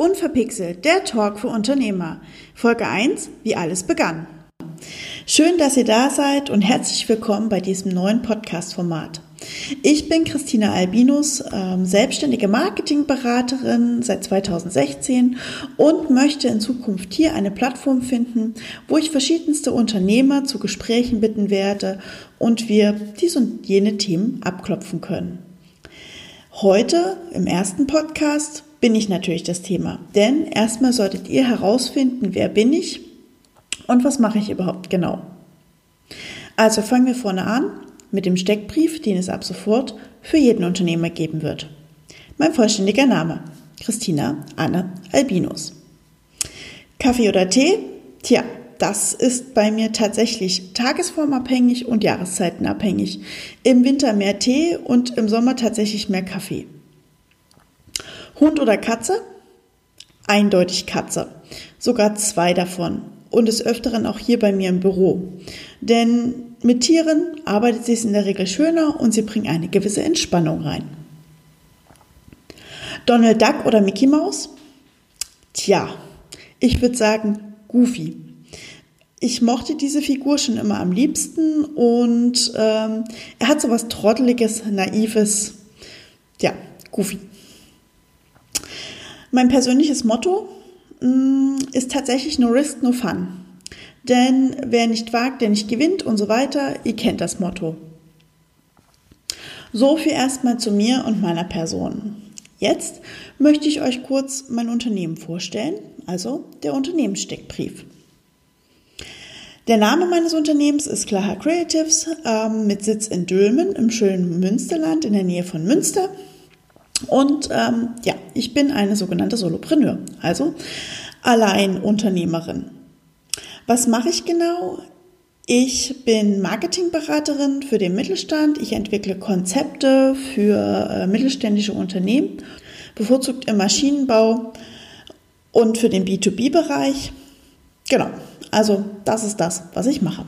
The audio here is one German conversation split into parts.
Unverpixelt, der Talk für Unternehmer. Folge 1, wie alles begann. Schön, dass ihr da seid und herzlich willkommen bei diesem neuen Podcast-Format. Ich bin Christina Albinus, ähm, selbstständige Marketingberaterin seit 2016 und möchte in Zukunft hier eine Plattform finden, wo ich verschiedenste Unternehmer zu Gesprächen bitten werde und wir dies und jene Themen abklopfen können. Heute im ersten Podcast bin ich natürlich das Thema. Denn erstmal solltet ihr herausfinden, wer bin ich und was mache ich überhaupt genau. Also fangen wir vorne an mit dem Steckbrief, den es ab sofort für jeden Unternehmer geben wird. Mein vollständiger Name, Christina Anne Albinus. Kaffee oder Tee? Tja, das ist bei mir tatsächlich tagesformabhängig und jahreszeitenabhängig. Im Winter mehr Tee und im Sommer tatsächlich mehr Kaffee. Hund oder Katze? Eindeutig Katze. Sogar zwei davon. Und des Öfteren auch hier bei mir im Büro. Denn mit Tieren arbeitet es in der Regel schöner und sie bringen eine gewisse Entspannung rein. Donald Duck oder Mickey Mouse? Tja, ich würde sagen Goofy. Ich mochte diese Figur schon immer am liebsten und ähm, er hat so was Trotteliges, Naives. Ja, Goofy. Mein persönliches Motto mm, ist tatsächlich No Risk, No Fun. Denn wer nicht wagt, der nicht gewinnt und so weiter, ihr kennt das Motto. So viel erstmal zu mir und meiner Person. Jetzt möchte ich euch kurz mein Unternehmen vorstellen, also der Unternehmenssteckbrief. Der Name meines Unternehmens ist Klaha Creatives ähm, mit Sitz in Dülmen im schönen Münsterland in der Nähe von Münster. Und ähm, ja, ich bin eine sogenannte Solopreneur, also Alleinunternehmerin. Was mache ich genau? Ich bin Marketingberaterin für den Mittelstand. Ich entwickle Konzepte für äh, mittelständische Unternehmen, bevorzugt im Maschinenbau und für den B2B-Bereich. Genau, also das ist das, was ich mache.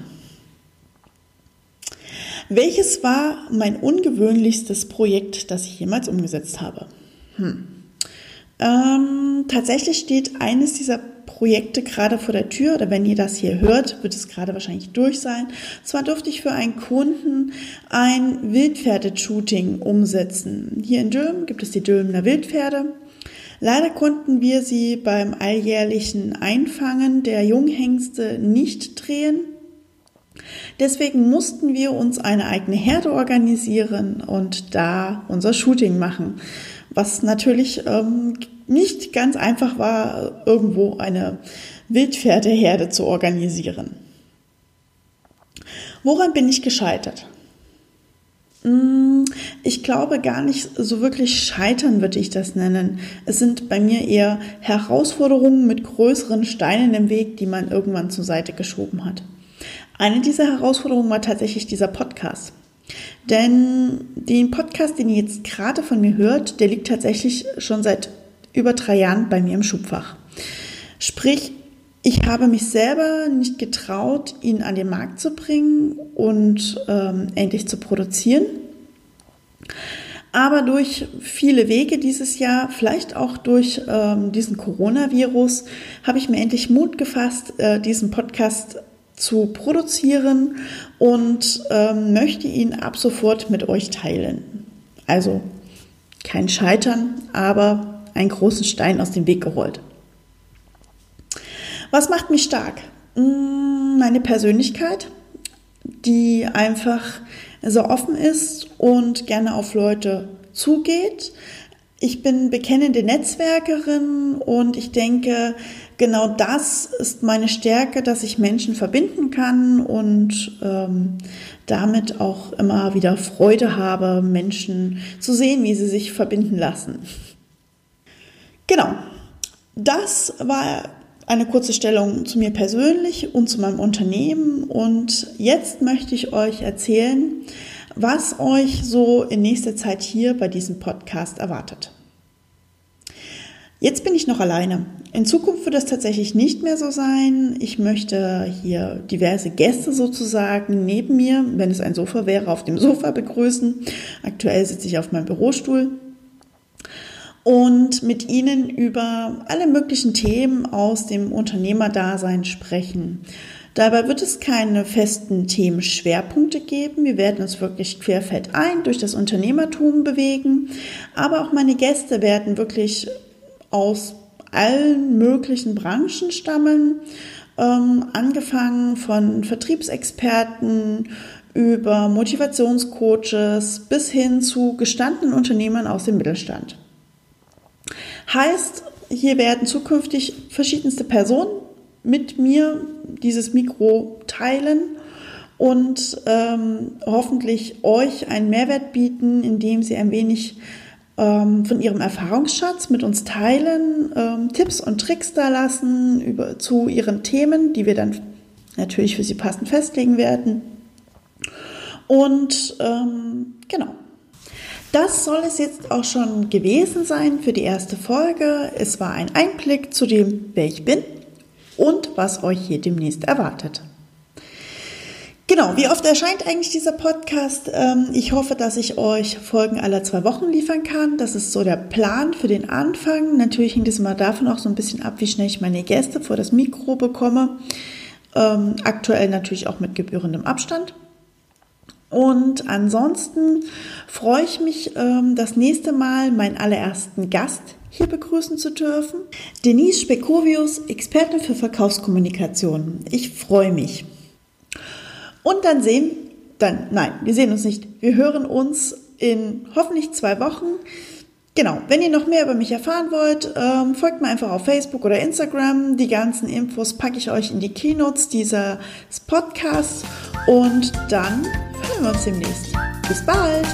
Welches war mein ungewöhnlichstes Projekt, das ich jemals umgesetzt habe? Hm. Ähm, tatsächlich steht eines dieser Projekte gerade vor der Tür oder wenn ihr das hier hört, wird es gerade wahrscheinlich durch sein. Zwar durfte ich für einen Kunden ein Wildpferde-Shooting umsetzen. Hier in Dülmen gibt es die Dülmener Wildpferde. Leider konnten wir sie beim alljährlichen Einfangen der Junghengste nicht drehen. Deswegen mussten wir uns eine eigene Herde organisieren und da unser Shooting machen, was natürlich ähm, nicht ganz einfach war, irgendwo eine Wildpferdeherde zu organisieren. Woran bin ich gescheitert? Mm, ich glaube gar nicht so wirklich scheitern würde ich das nennen. Es sind bei mir eher Herausforderungen mit größeren Steinen im Weg, die man irgendwann zur Seite geschoben hat. Eine dieser Herausforderungen war tatsächlich dieser Podcast. Denn den Podcast, den ihr jetzt gerade von mir hört, der liegt tatsächlich schon seit über drei Jahren bei mir im Schubfach. Sprich, ich habe mich selber nicht getraut, ihn an den Markt zu bringen und ähm, endlich zu produzieren. Aber durch viele Wege dieses Jahr, vielleicht auch durch ähm, diesen Coronavirus, habe ich mir endlich Mut gefasst, äh, diesen Podcast zu produzieren und ähm, möchte ihn ab sofort mit euch teilen. Also kein Scheitern, aber einen großen Stein aus dem Weg gerollt. Was macht mich stark? Hm, meine Persönlichkeit, die einfach so offen ist und gerne auf Leute zugeht. Ich bin bekennende Netzwerkerin und ich denke, genau das ist meine Stärke, dass ich Menschen verbinden kann und ähm, damit auch immer wieder Freude habe, Menschen zu sehen, wie sie sich verbinden lassen. Genau, das war eine kurze Stellung zu mir persönlich und zu meinem Unternehmen und jetzt möchte ich euch erzählen, was euch so in nächster Zeit hier bei diesem Podcast erwartet. Jetzt bin ich noch alleine. In Zukunft wird das tatsächlich nicht mehr so sein. Ich möchte hier diverse Gäste sozusagen neben mir, wenn es ein Sofa wäre, auf dem Sofa begrüßen. Aktuell sitze ich auf meinem Bürostuhl. und mit Ihnen über alle möglichen Themen aus dem Unternehmerdasein sprechen. Dabei wird es keine festen Themenschwerpunkte geben. Wir werden uns wirklich querfeldein durch das Unternehmertum bewegen. Aber auch meine Gäste werden wirklich aus allen möglichen Branchen stammen, ähm, angefangen von Vertriebsexperten über Motivationscoaches bis hin zu gestandenen Unternehmern aus dem Mittelstand. Heißt, hier werden zukünftig verschiedenste Personen mit mir dieses Mikro teilen und ähm, hoffentlich euch einen Mehrwert bieten, indem sie ein wenig ähm, von ihrem Erfahrungsschatz mit uns teilen, ähm, Tipps und Tricks da lassen über, zu ihren Themen, die wir dann natürlich für sie passend festlegen werden. Und ähm, genau. Das soll es jetzt auch schon gewesen sein für die erste Folge. Es war ein Einblick zu dem, wer ich bin und was euch hier demnächst erwartet. Genau, wie oft erscheint eigentlich dieser Podcast? Ähm, ich hoffe, dass ich euch Folgen aller zwei Wochen liefern kann. Das ist so der Plan für den Anfang. Natürlich hängt es immer davon auch so ein bisschen ab, wie schnell ich meine Gäste vor das Mikro bekomme. Ähm, aktuell natürlich auch mit gebührendem Abstand. Und ansonsten freue ich mich, ähm, das nächste Mal meinen allerersten Gast hier begrüßen zu dürfen. Denise Spekovius, Expertin für Verkaufskommunikation. Ich freue mich. Und dann sehen, dann, nein, wir sehen uns nicht. Wir hören uns in hoffentlich zwei Wochen. Genau, wenn ihr noch mehr über mich erfahren wollt, ähm, folgt mir einfach auf Facebook oder Instagram. Die ganzen Infos packe ich euch in die Keynotes dieses Podcasts und dann hören wir uns demnächst. Bis bald!